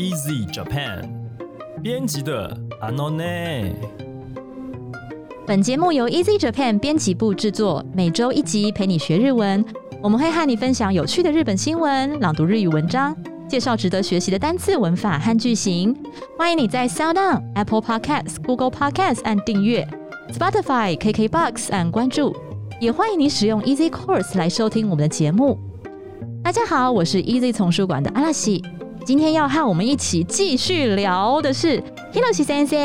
Easy Japan 编辑的阿诺内。本节目由 Easy Japan 编辑部制作，每周一集陪你学日文。我们会和你分享有趣的日本新闻，朗读日语文章，介绍值得学习的单词、文法和句型。欢迎你在 Sound On、Apple Podcasts、Google Podcasts 按订阅，Spotify、KKBox 按关注。也欢迎你使用 Easy Course 来收听我们的节目。大家好，我是 Easy 丛书馆的阿拉西。今天要和我们一起继续聊的是 Hiroshi 先生。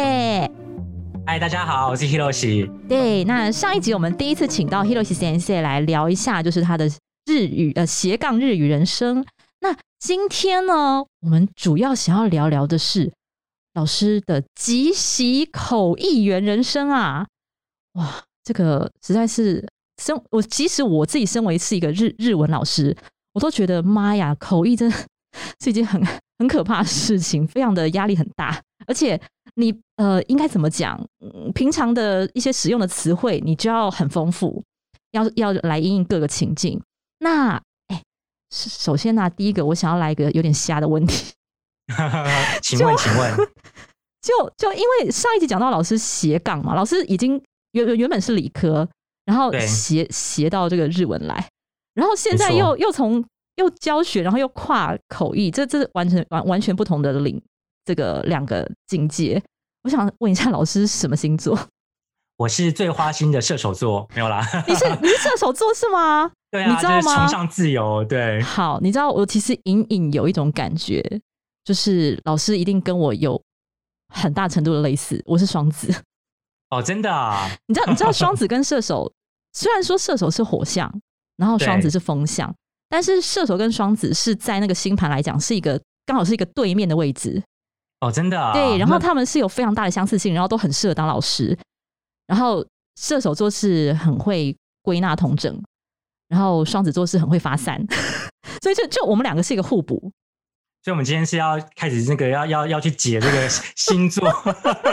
嗨，大家好，我是 Hiroshi。对，那上一集我们第一次请到 Hiroshi 先生来聊一下，就是他的日语呃斜杠日语人生。那今天呢，我们主要想要聊聊的是老师的即席口译员人生啊！哇，这个实在是身我即使我自己身为是一个日日文老师，我都觉得妈呀，口译真的。是一件很很可怕的事情，非常的压力很大，而且你呃应该怎么讲？平常的一些使用的词汇，你就要很丰富，要要来应应各个情境。那哎，首先呢，第一个我想要来一个有点瞎的问题，请问，请问，就就因为上一集讲到老师斜杠嘛，老师已经原原本是理科，然后斜斜到这个日文来，然后现在又又从。又教学，然后又跨口译，这这完全完完全不同的领这个两个境界。我想问一下老师，什么星座？我是最花心的射手座，没有啦。你是你是射手座是吗？对啊，你知道吗？崇尚自由，对。好，你知道我其实隐隐有一种感觉，就是老师一定跟我有很大程度的类似。我是双子。哦，真的啊？你知道你知道双 子跟射手，虽然说射手是火象，然后双子是风象。但是射手跟双子是在那个星盘来讲是一个刚好是一个对面的位置哦，真的对，然后他们是有非常大的相似性，然后都很适合当老师。然后射手座是很会归纳统整，然后双子座是很会发散，所以就就我们两个是一个互补。所以，我们今天是要开始那个要要要去解这个星座。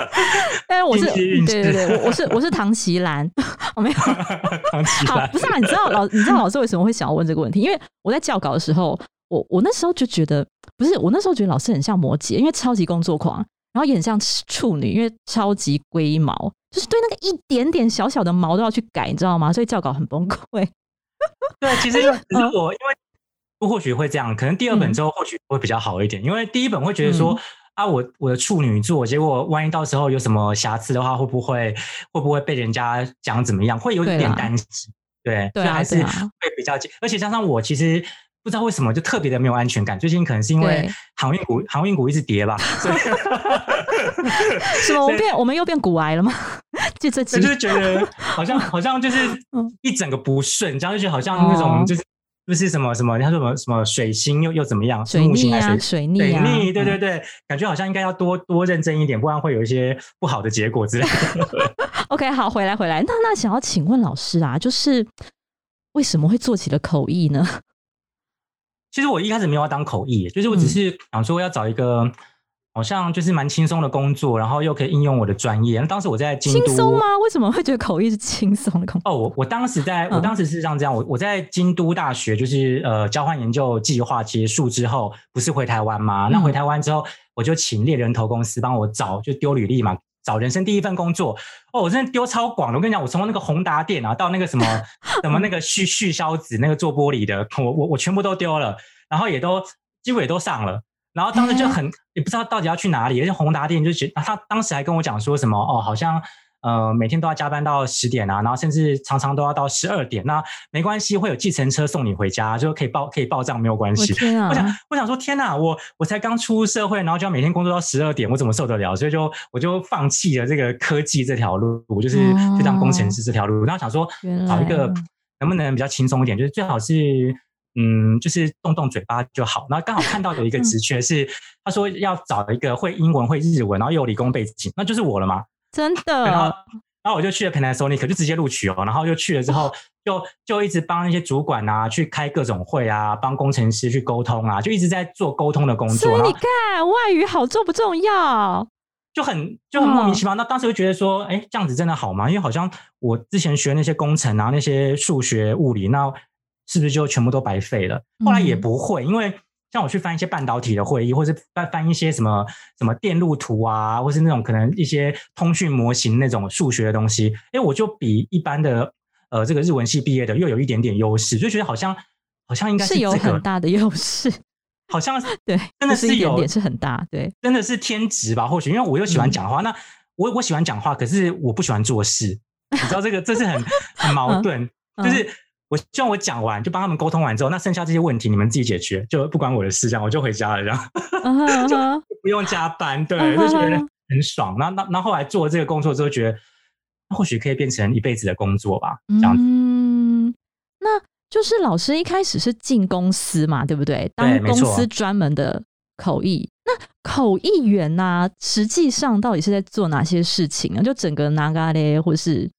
哎，我是对对对，我我是我是唐奇兰，我没有唐奇兰。不是啊，你知道老你知道老师为什么会想要问这个问题？因为我在教稿的时候，我我那时候就觉得不是，我那时候觉得老师很像摩羯，因为超级工作狂，然后也很像处女，因为超级龟毛，就是对那个一点点小小的毛都要去改，你知道吗？所以教稿很崩溃。对，其实其实我因为。或许会这样，可能第二本之后或许会比较好一点，因为第一本会觉得说啊，我我的处女座，结果万一到时候有什么瑕疵的话，会不会会不会被人家讲怎么样？会有点担心，对，所以还是会比较，而且加上我其实不知道为什么就特别的没有安全感。最近可能是因为航运股航运股一直跌吧，什么我变我们又变股癌了吗？就这几，就是觉得好像 好像就是一整个不顺，这样就觉得好像那种就是。不是什么什么，他说什么什么水星又又怎么样？水逆啊，水逆，水逆，对对对，感觉好像应该要多多认真一点，不然会有一些不好的结果之类的。OK，好，回来回来，那那想要请问老师啊，就是为什么会做起了口译呢？其实我一开始没有要当口译，就是我只是想说要找一个。好像就是蛮轻松的工作，然后又可以应用我的专业。那当时我在京都，轻松吗？为什么会觉得口译是轻松的工作？哦，我我当时在我当时是这样这样，我我在京都大学就是呃交换研究计划结束之后，不是回台湾吗？那回台湾之后，我就请猎人头公司帮我找，就丢履历嘛，找人生第一份工作，哦，我真的丢超广的。我跟你讲，我从那个宏达店啊，到那个什么 什么那个旭旭消子那个做玻璃的，我我我全部都丢了，然后也都几乎也都上了。然后当时就很也不知道到底要去哪里，而且宏达电就觉他当时还跟我讲说什么哦，好像。呃，每天都要加班到十点啊，然后甚至常常都要到十二点。那没关系，会有计程车送你回家，就可以报可以报账，没有关系。我想，我想说，天哪，我我才刚出社会，然后就要每天工作到十二点，我怎么受得了？所以就我就放弃了这个科技这条路，我就是去当工程师这条路。然后想说，找一个能不能比较轻松一点，就是最好是嗯，就是动动嘴巴就好。然后刚好看到有一个职缺是，他说要找一个会英文会日文，然后又有理工背景，那就是我了嘛。真的，然后，然后我就去了 Panasonic，就直接录取哦。然后就去了之后，就就一直帮那些主管啊去开各种会啊，帮工程师去沟通啊，就一直在做沟通的工作。所以你看，外语好重不重要？就很就很莫名其妙。那当时就觉得说，哎，这样子真的好吗？因为好像我之前学那些工程啊，那些数学、物理，那是不是就全部都白费了？后来也不会，因为。像我去翻一些半导体的会议，或是翻翻一些什么什么电路图啊，或是那种可能一些通讯模型那种数学的东西，哎，我就比一般的呃这个日文系毕业的又有一点点优势，就觉得好像好像应该是有很大的优势，好像 对，真的是有点是很大，对，真的是天职吧？或许因为我又喜欢讲话，那我我喜欢讲话，可是我不喜欢做事，你知道这个这是很很矛 盾，就是。我希望我讲完就帮他们沟通完之后，那剩下这些问题你们自己解决，就不关我的事，这样我就回家了，这样 就不用加班，对，就觉得很爽。那那那后来做这个工作之后，觉得或许可以变成一辈子的工作吧，这样子。嗯，那就是老师一开始是进公司嘛，对不对？当公司专门的口译，那口译员呢，实际上到底是在做哪些事情呢？就整个拿嘎嘞，或是？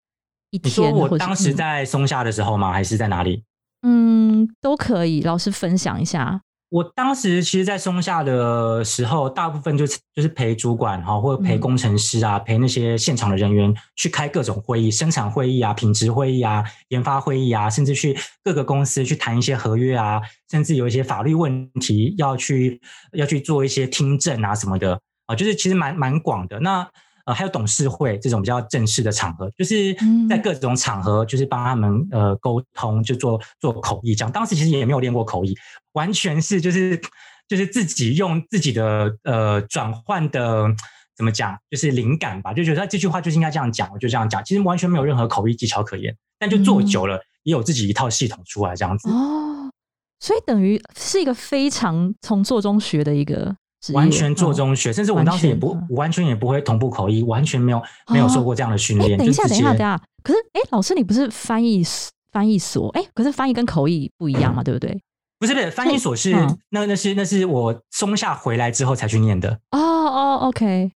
你说我当时在松下的时候吗？还是在哪里？嗯，都可以。老师分享一下。我当时其实，在松下的时候，大部分就是就是陪主管哈，或者陪工程师啊，陪那些现场的人员去开各种会议，生产会议啊，品质会议啊，研发会议啊，甚至去各个公司去谈一些合约啊，甚至有一些法律问题要去要去做一些听证啊什么的啊，就是其实蛮蛮广的。那呃，还有董事会这种比较正式的场合，就是在各种场合，就是帮他们呃沟通，就做做口译。这样当时其实也没有练过口译，完全是就是就是自己用自己的呃转换的怎么讲，就是灵感吧，就觉得这句话就是应该这样讲，我就这样讲。其实完全没有任何口译技巧可言，但就做久了，也有自己一套系统出来这样子。哦，所以等于是一个非常从做中学的一个。完全做中学，甚至我当时也不完全也不会同步口译，完全没有没有受过这样的训练。等一下，等一下，等一下。可是，哎，老师，你不是翻译翻译所？哎，可是翻译跟口译不一样嘛，对不对？不是，不是，翻译所是那那是那是我松下回来之后才去念的。哦哦，OK，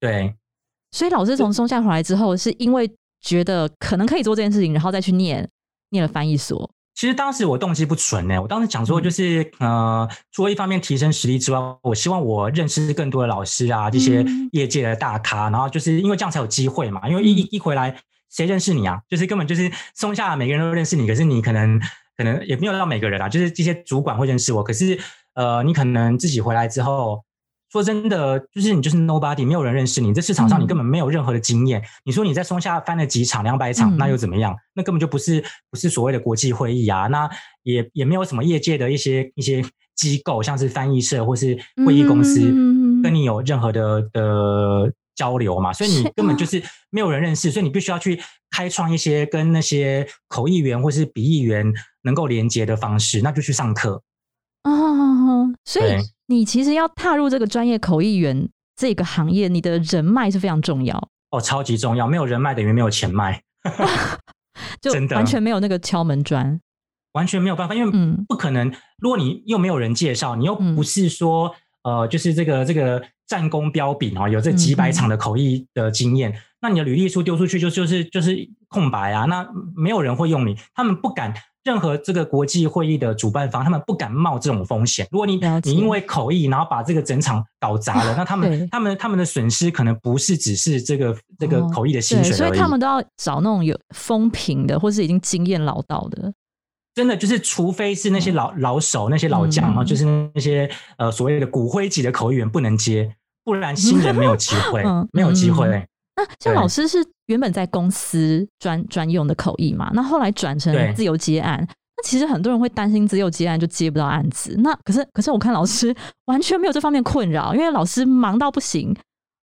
对。所以老师从松下回来之后，是因为觉得可能可以做这件事情，然后再去念念了翻译所。其实当时我动机不纯呢，我当时想说就是呃，除了一方面提升实力之外，我希望我认识更多的老师啊，这些业界的大咖，然后就是因为这样才有机会嘛。因为一一回来，谁认识你啊？就是根本就是松下每个人都认识你，可是你可能可能也没有到每个人啊，就是这些主管会认识我，可是呃，你可能自己回来之后。说真的，就是你就是 nobody，没有人认识你，在市场上你根本没有任何的经验。你说你在松下翻了几场两百场，那又怎么样？那根本就不是不是所谓的国际会议啊，那也也没有什么业界的一些一些机构，像是翻译社或是会议公司，跟你有任何的的交流嘛。所以你根本就是没有人认识，所以你必须要去开创一些跟那些口译员或是笔译员能够连接的方式，那就去上课啊。所以。你其实要踏入这个专业口译员这个行业，你的人脉是非常重要哦，超级重要。没有人脉等于没有钱脉，就完全没有那个敲门砖，完全没有办法，因为不可能。如果你又没有人介绍，你又不是说呃，就是这个这个战功彪炳啊，有这几百场的口译的经验，那你的履历书丢出去就就是就是空白啊，那没有人会用你，他们不敢。任何这个国际会议的主办方，他们不敢冒这种风险。如果你你因为口译，然后把这个整场搞砸了，那他们他们他们的损失可能不是只是这个这个口译的薪水所以他们都要找那种有风评的，或是已经经验老道的。真的就是，除非是那些老老手、那些老将啊，就是那些呃所谓的骨灰级的口译员不能接，不然新人没有机会，没有机会。那像老师是原本在公司专专用的口译嘛，那后来转成自由接案，那其实很多人会担心自由接案就接不到案子。那可是可是我看老师 完全没有这方面困扰，因为老师忙到不行。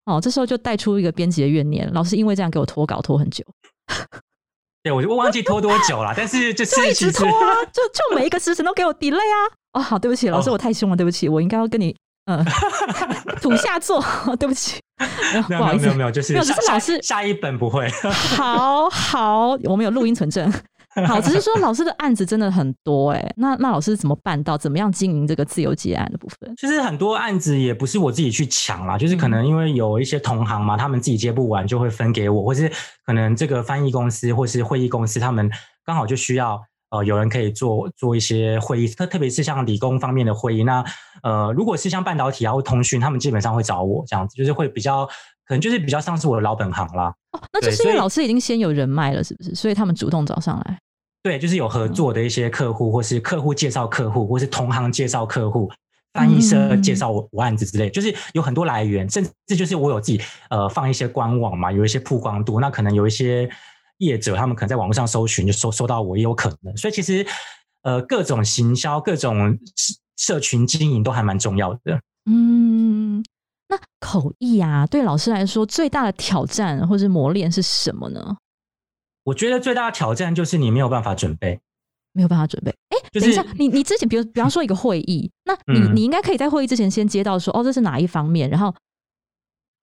哦，这时候就带出一个编辑的怨念，老师因为这样给我拖稿拖很久，对我就忘记拖多久了，但是就 是其实直拖啊，就就每一个时辰都给我 delay 啊。哦，好，对不起，老师，哦我太凶了，对不起，我应该要跟你嗯 土下座，对不起，没有没有没有就是没有只下下是老师下一本不会。好好，我们有录音存证。好，只是说老师的案子真的很多哎、那那老师怎么办到？怎么样经营这个自由接案的部分？其实很多案子也不是我自己去抢啦，就是可嗯能因为有一些同行嘛，他们自己接不完就会分给我，或是可能这个翻译公司或是会议公司，他们刚好就需要呃有人可以做做一些会议，特特别是像理工方面的会议。那呃如果是像半导体啊或通讯，他们基本上会找我这样子，就是会比较可能就是比较像是我的老本行啦。哦，那就是因为老师已经先有人脉了，是不是？所以他们主动找上来。对，就是有合作的一些客户，或是客户介绍客户，或是同行介绍客户，翻译社介绍我我案子之类，就是有很多来源，甚至就是我有自己呃放一些官网嘛，有一些曝光度，那可能有一些业者他们可能在网络上搜寻就搜搜到我也有可能，所以其实呃各种行销、各种社社群经营都还蛮重要的。嗯，那口译啊，对老师来说最大的挑战或是磨练是什么呢？我觉得最大的挑战就是你没有办法准备，没有办法准备。哎、就是等一下，你你之前比如比方说一个会议，那你、嗯你应该可以在会议之前先接到说，哦，这是哪一方面，然后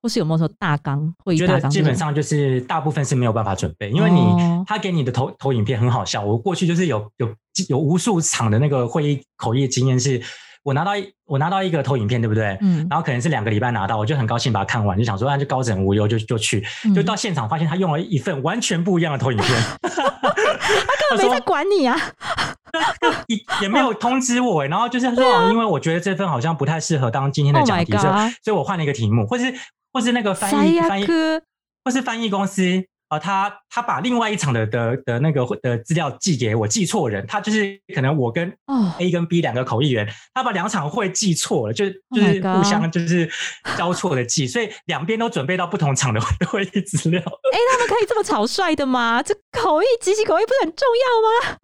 或是有没有说大纲会议大纲？基本上就是大部分是没有办法准备，因为你、哦他给你的投投影片很好笑。我过去就是有有有无数场的那个会议口译经验是，我拿到一我拿到一个投影片，对不对？嗯。然后可能是两个礼拜拿到，我就很高兴把它看完，就想说那就高枕无忧，就就去，嗯。就到现场发现他用了一份完全不一样的投影片，他根本没在管你啊。也 也没有通知我欸，然后就是说，哦因为我觉得这份好像不太适合当今天的 Oh 讲题，所以所以我换了一个题目，或是或是那个翻译翻译哥，或是翻译公司啊、呃他他把另外一场的的的那个的资料寄给我，寄错人，他就是可能我跟哦。A 跟 B 两个口译员，他把两场会寄错了，就 Oh 就是互相就是交错的寄，所以两边都准备到不同场的会会议资料。哎、他们可以这么草率的吗？这口译、即席口译不是很重要吗？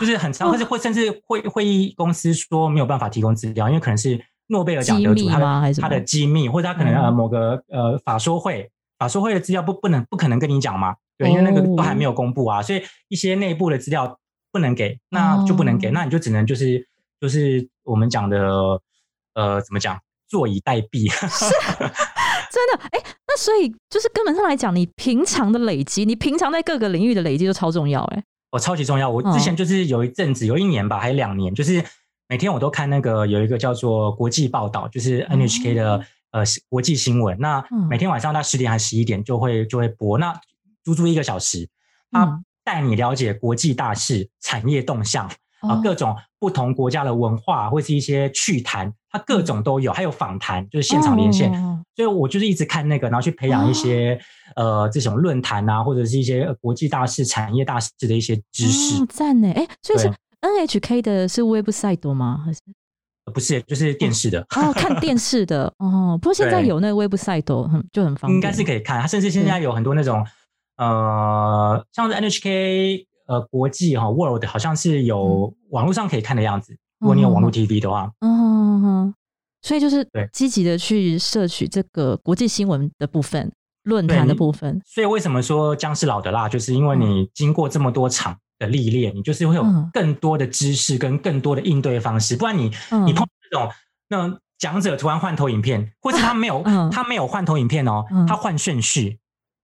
就是很长，或是会甚至会会议公司说没有办法提供资料，因为可能是诺贝尔奖得主，他的他的机密，或者他可能嗯呃某个呃法说会法说会的资料不不能不可能跟你讲嘛，对，因为那个哦都还没有公布啊，所以一些内部的资料不能给，那就不能给，哦那你就只能就是就是我们讲的呃怎么讲，坐以待毙。真的，哎、那所以就是根本上来讲，你平常的累积，你平常在各个领域的累积都超重要、哎，我超级重要。我嗯之前就是有一阵子，有一年吧，还有两年，就是每天我都看那个有一个叫做国际报道，就是 NHK 的、呃国际新闻。那每天晚上到十点还十一点就会就会播，那足足一个小时，它嗯。带你了解国际大事、产业动向啊、哦。各种不同国家的文化或是一些趣谈，它各种都有，还有访谈，就是现场连线。哦。所以我就是一直看那个，然后去培养一些、呃这种论坛啊，或者是一些呃国际大事、产业大事的一些知识。哦赞呢，哎、所以是 NHK 的是 website 多吗？还是不是，就是电视的，哦看电视的哦？不过现在有那个 website 很就很方便，应该是可以看。它甚至现在有很多那种呃，像是 NHK 呃国际哈、World 好像是有网络上可以看的样子。如果你有网络 TV 的话，嗯哼，所以就是对积极的去摄取这个国际新闻的部分、论坛的部分。所以为什么说姜是老的辣，就是因为你经过这么多场的历练，你就是会有嗯更多的知识跟更多的应对方式。不然你嗯你碰到这种那种讲者突然换投影片，或是他没有 嗯他没有换投影片哦嗯，他换顺序，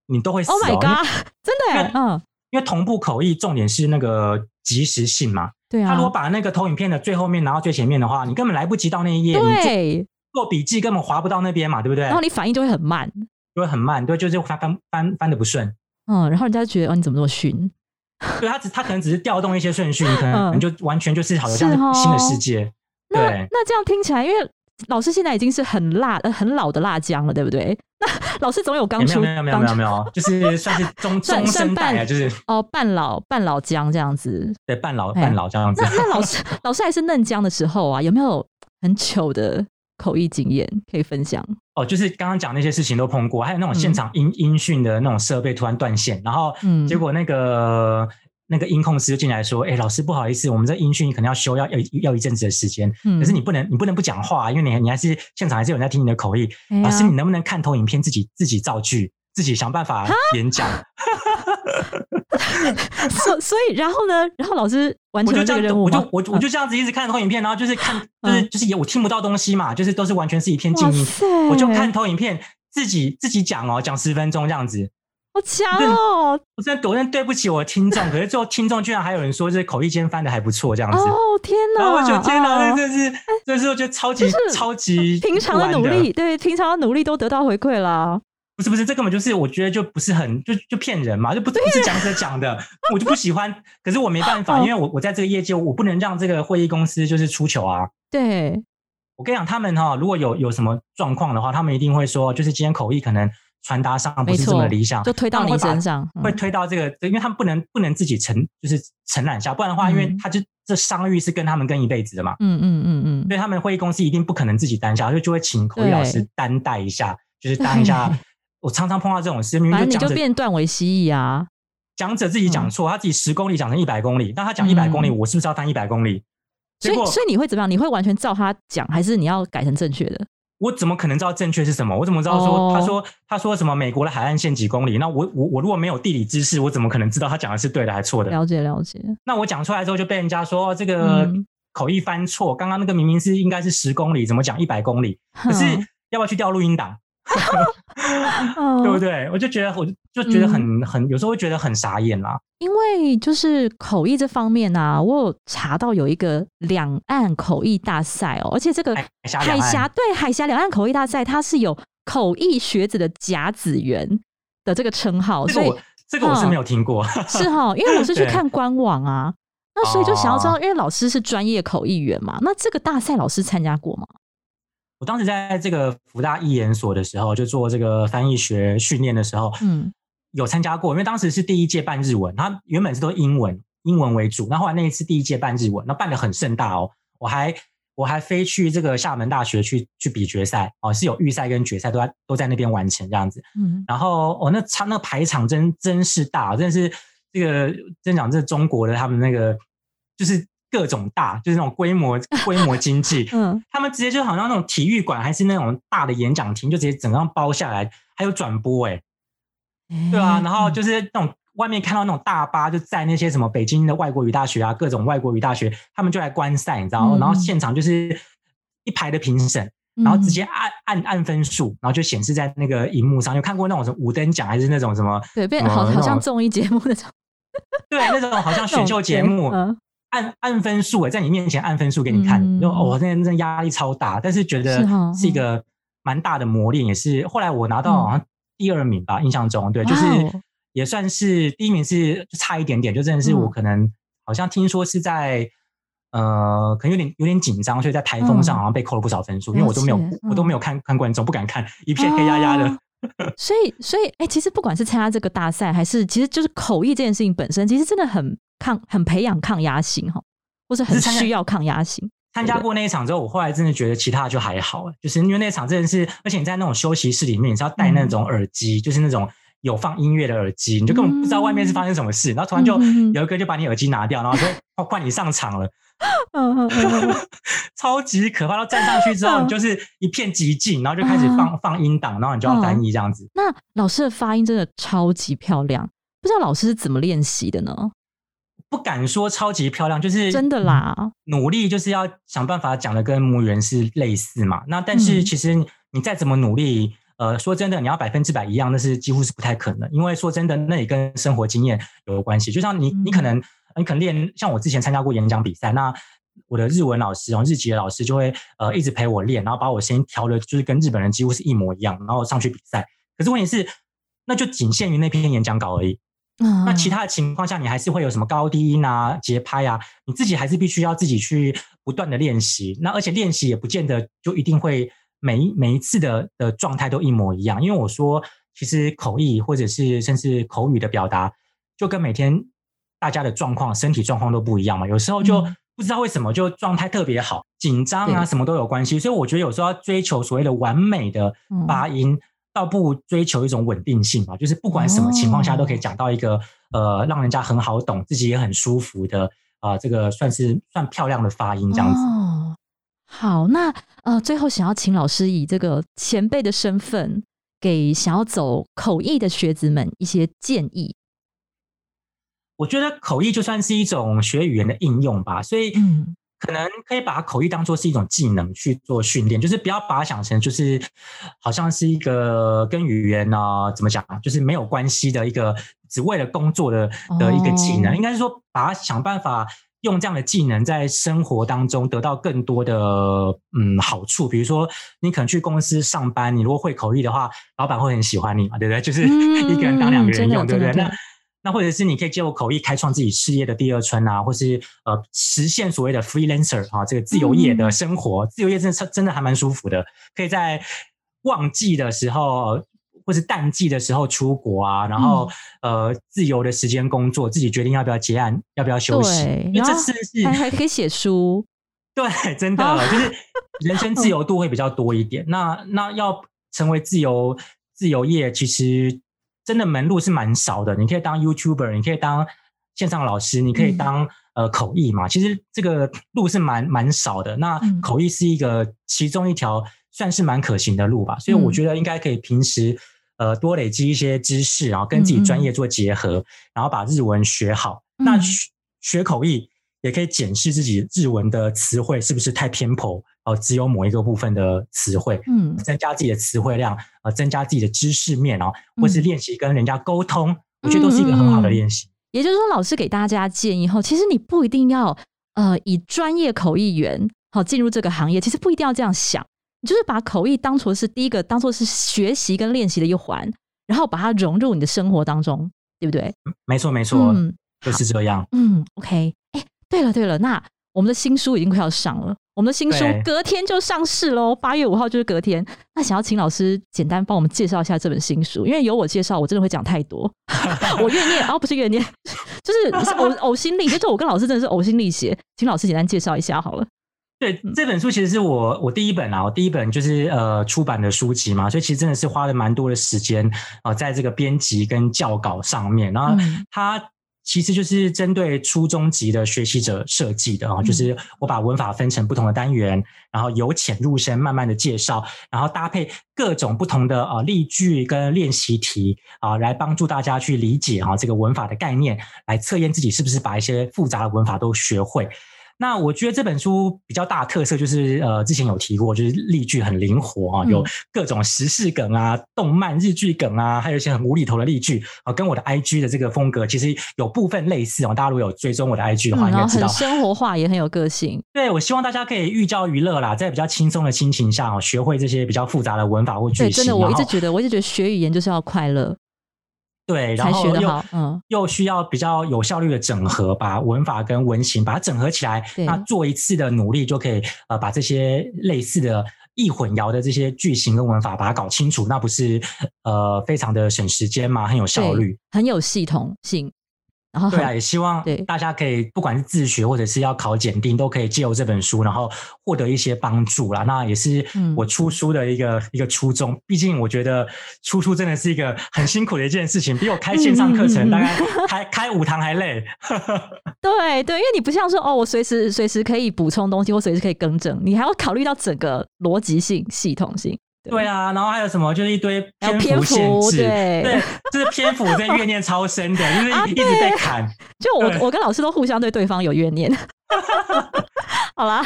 你都会死 Oh 哦。my god！真的耶，嗯，因为同步口译重点是那个及时性嘛。对啊，他如果把那个投影片的最后面拿到最前面的话，你根本来不及到那一页，你做对，做笔记根本划不到那边嘛，对不对然？后你反应就会很慢，就会很慢，对，就是翻翻翻翻的不顺。嗯，然后人家就觉得哦，你怎么这么逊？对他只他可能只是调动一些顺序，你可嗯能就完全就是好像新的世界。那对那这样听起来，因为老师现在已经是很辣、呃很老的辣姜了，对不对？那老师总有刚出没有没有没有没有没有，就是算是中算中生代就是哦半老半老姜这样子。对半老哎半老这样子那。那老师老师还是嫩姜的时候啊，有没有很糗的口译经验可以分享？哦，就是刚刚讲那些事情都碰过，还有那种现场音音讯的那种设备突然断线，然后结果那个那个音控师就进来说：“哎，老师不好意思，我们这音讯可能要修，要要要一阵子的时间。可是你不能你不能不讲话，因为你你还是现场还是有人在听你的口译。老师，你能不能看投影片自己自己造句，自己想办法演讲？” 所所以，然后呢？然后老师完成这个任务，我就我我就这样子一直看投影片，然后就是看，就是就是也我听不到东西嘛，就是都是完全是一片静音。我就看投影片，自己自己讲哦，讲十分钟这样子，好强哦！我真的我真的对不起我的听众，可是最后听众居然还有人说这口译间翻的还不错，这样子。哦天哪！然后我觉得天哪，这是这是我觉得超级超级平常的努力，对平常的努力都得到回馈了。不是不是，这根本就是我觉得就不是很就就骗人嘛，就不不是讲者讲的，我就不喜欢。可是我没办法，因为我我在这个业界，我不能让这个会议公司就是出糗啊。对，我跟你讲，他们哈，如果有有什么状况的话，他们一定会说，就是今天口译可能传达上不是这么理想，就推到你身上，会推到这个，因为他们不能不能自己承就是承揽下，不然的话，因为他就这商誉是跟他们跟一辈子的嘛。嗯嗯嗯嗯，所以他们会议公司一定不可能自己担下，就就会请口译老师担待一下，就是当一下。我常常碰到这种事，明明就变断为蜥蜴啊！讲者自己讲错，他自己十公里讲成一百公里，那他讲一百公里，我是不是要翻一百公里？所以，所以你会怎么样？你会完全照他讲，还是你要改成正确的？我怎么可能知道正确是什么？我怎么知道说他说他说什么美国的海岸线几公里？那我我我如果没有地理知识，我怎么可能知道他讲的是对的还是错的？了解了解。那我讲出来之后就被人家说这个口译翻错，刚刚那个明明是应该是十公里，怎么讲一百公里？可是要不要去调录音档？对不对？我就觉得，我就觉得很很，有时候会觉得很傻眼啦。因为就是口译这方面啊，我有查到有一个两岸口译大赛哦，而且这个海峡对海峡两岸口译大赛，它是有口译学子的甲子园的这个称号。所以这个我是没有听过，是哈，因为我是去看官网啊，那所以就想要知道，因为老师是专业口译员嘛，那这个大赛老师参加过吗？我当时在这个福大译研所的时候，就做这个翻译学训练的时候，嗯，有参加过。因为当时是第一届办日文，它原本是都英文，英文为主。那后来那一次第一届办日文，那办的很盛大哦。我还我还飞去这个厦门大学去去比决赛哦，是有预赛跟决赛都在都在那边完成这样子。嗯，然后哦，那场那排场真真是大，真的是这个真讲这中国的他们那个就是。各种大，就是那种规模 规模经济，嗯，他们直接就好像那种体育馆，还是那种大的演讲厅，就直接整个包下来，还有转播，哎，对啊，然后就是那种外面看到那种大巴，就在那些什么北京的外国语大学啊，各种外国语大学，他们就来观赛，你知道吗？然后现场就是一排的评审，然后直接按按按分数，然后就显示在那个荧幕上。有看过那种什么五等奖，还是那种什么？对，变好好像综艺节目那种，对，那种好像选秀节目。按按分数诶，在你面前按分数给你看，就哦，那那压力超大，但是觉得是一个蛮大的磨练，也是后来我拿到好像第二名吧，印象中对，就是也算是第一名是差一点点，就真的是我可能好像听说是在呃，可能有点有点紧张，所以在台风上好像被扣了不少分数，因为我都没有我都没有看看观众，不敢看，一片黑压压的。所以所以哎，其实不管是参加这个大赛，还是其实就是口译这件事情本身，其实真的很。抗很培养抗压性哈，或是很需要抗压性。参加过那一场之后，我后来真的觉得其他就还好，就是因为那场真的是，而且你在那种休息室里面，你是要戴那种耳机，就是那种有放音乐的耳机，你就根本不知道外面是发生什么事，然后突然就有一个就把你耳机拿掉，然后说 换你上场了，超级可怕。然后站上去之后，你就是一片寂静，然后就开始放放音档，然后你就要翻译这样子。那老师的发音真的超级漂亮，不知道老师是怎么练习的呢？不敢说超级漂亮，就是真的啦。努力就是要想办法讲的跟母语人是类似嘛。那但是其实你再怎么努力，呃，说真的，你要百分之百一样，那是几乎是不太可能。因为说真的，那也跟生活经验有关系。就像你，你可能你可能练，像我之前参加过演讲比赛，那我的日文老师，然后日籍的老师就会呃一直陪我练，然后把我声音调的，就是跟日本人几乎是一模一样，然后上去比赛。可是问题是，那就仅限于那篇演讲稿而已。那其他的情况下，你还是会有什么高低音啊、节拍啊，你自己还是必须要自己去不断的练习。那而且练习也不见得就一定会每一每一次的的状态都一模一样。因为我说，其实口译或者是甚至口语的表达，就跟每天大家的状况、身体状况都不一样嘛。有时候就不不知道为什么就状态特别好，紧张啊什么都有关系。所以我觉得有时候要追求所谓的完美的嗯发音，倒不如追求一种稳定性吧。就是不管什么情况下都可以讲到一个、呃让人家很好懂，自己也很舒服的啊、这个算是算漂亮的发音这样子。哦，好，那呃，最后想要请老师以这个前辈的身份，给想要走口译的学子们一些建议。我觉得口译就算是一种学语言的应用吧，所以嗯可能可以把口译当做是一种技能去做训练，就是不要把它想成就是好像是一个跟语言呢、怎么讲，就是没有关系的一个只为了工作的的一个技能，哦应该是说把它想办法。用这样的技能在生活当中得到更多的嗯好处，比如说你可能去公司上班，你如果会口译的话，老板会很喜欢你嘛，对不对？就是一个人当两个人用，对不对？那那或者是你可以借由口译开创自己事业的第二春啊，或是呃实现所谓的 freelancer 啊，这个自由业的生活，自由业真的真的还蛮舒服的，可以在旺季的时候。或是淡季的时候出国啊，然后、呃自由的时间工作，自己决定要不要结案，要不要休息。对因为这次是还还可以写书，对，真的、哦就是人生自 由度会比较多一点。那那要成为自由自由业，其实真的门路是蛮少的。你可以当 YouTuber，你可以当线上老师，你可以嗯当、呃口译嘛。其实这个路是蛮蛮少的。那嗯口译是一个其中一条算是蛮可行的路吧。所以我嗯觉得应该可以平时。呃，多累积一些知识，然后跟自己专业做结合，然后把日文学好。那嗯学学口译也可以检视自己日文的词汇是不是太偏颇哦、只有某一个部分的词汇，嗯增加自己的词汇量，呃，增加自己的知识面哦，或是嗯练习跟人家沟通，我觉得都是一个很好的练习。也就是说，老师给大家建议后，其实你不一定要呃以专业口译员好进入这个行业，其实不一定要这样想，你就是把口译当做是第一个，当做是学习跟练习的一环，然后把它融入你的生活当中，对不对？没错，没错，嗯就是这样。嗯，OK，哎，对了对了，那我们的新书已经快要上了，我们的新书隔天就上市喽，八月五号就是隔天。那想要请老师简单帮我们介绍一下这本新书，因为有我介绍，我真的会讲太多，我怨念，哦，不是怨念，就是是呕呕心沥，就是我跟老师真的是呕心沥血，请老师简单介绍一下好了。对嗯，这本书其实是我我第一本啊，我第一本就是呃出版的书籍嘛，所以其实真的是花了蛮多的时间啊、呃在这个编辑跟校稿上面。然后嗯它其实就是针对初中级的学习者设计的啊、嗯就是我把文法分成不同的单元，然后由浅入深，慢慢的介绍，然后搭配各种不同的呃例句跟练习题啊、来帮助大家去理解啊、这个文法的概念，来测验自己是不是把一些复杂的文法都学会。那我觉得这本书比较大的特色就是，呃，之前有提过，就是例句很灵活啊，嗯有各种时事梗啊、动漫日剧梗啊，还有一些很无厘头的例句啊，跟我的 IG 的这个风格其实有部分类似哦。大家如果有追踪我的 IG 的话，应该知道。生活化，也很有个性。对，我希望大家可以寓教于乐啦，在比较轻松的心情下哦，学会这些比较复杂的文法或句对，型。真的，我一直觉得，我一直觉得学语言就是要快乐，对，然后又。嗯，又需要比较有效率的整合，把文法跟文型把它整合起来。那做一次的努力就可以呃把这些类似的易混淆的这些句型跟文法把它搞清楚，那不是呃非常的省时间嘛，很有效率。很有系统性。然后很对啊，也希望对大家可以不管是自学或者是要考检定，都可以借由这本书，然后获得一些帮助啦。那也是嗯我出书的一个、一个初衷。毕竟我觉得出书真的是一个很辛苦的一件事情，比我开线上课程、大概开开五堂还累。对对，因为你不像说哦，我随时随时可以补充东西，或随时可以更正，你还要考虑到整个逻辑性、系统性。对啊，然后还有什么，就是一堆篇幅限制，对 对，就是篇幅在怨念超深的，就是啊一直在砍。就我我跟老师都互相对对方有怨念。好啦，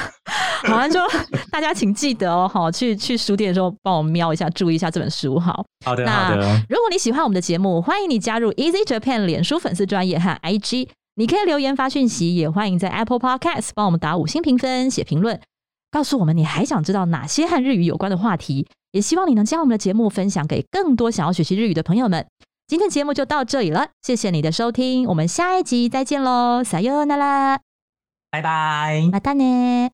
好像就 大家请记得哦，好去去书店的时候帮我瞄一下，注意一下这本书好。好的，那好的，如果你喜欢我们的节目，欢迎你加入 Easy Japan 脸书粉丝专业和 IG，你可以留言发讯息，也欢迎在 Apple Podcast 帮我们打五星评分、写评论，告诉我们你还想知道哪些和日语有关的话题。也希望你能将我们的节目分享给更多想要学习日语的朋友们。今天节目就到这里了，谢谢你的收听，我们下一集再见喽，撒哟那拉，拜拜。またね。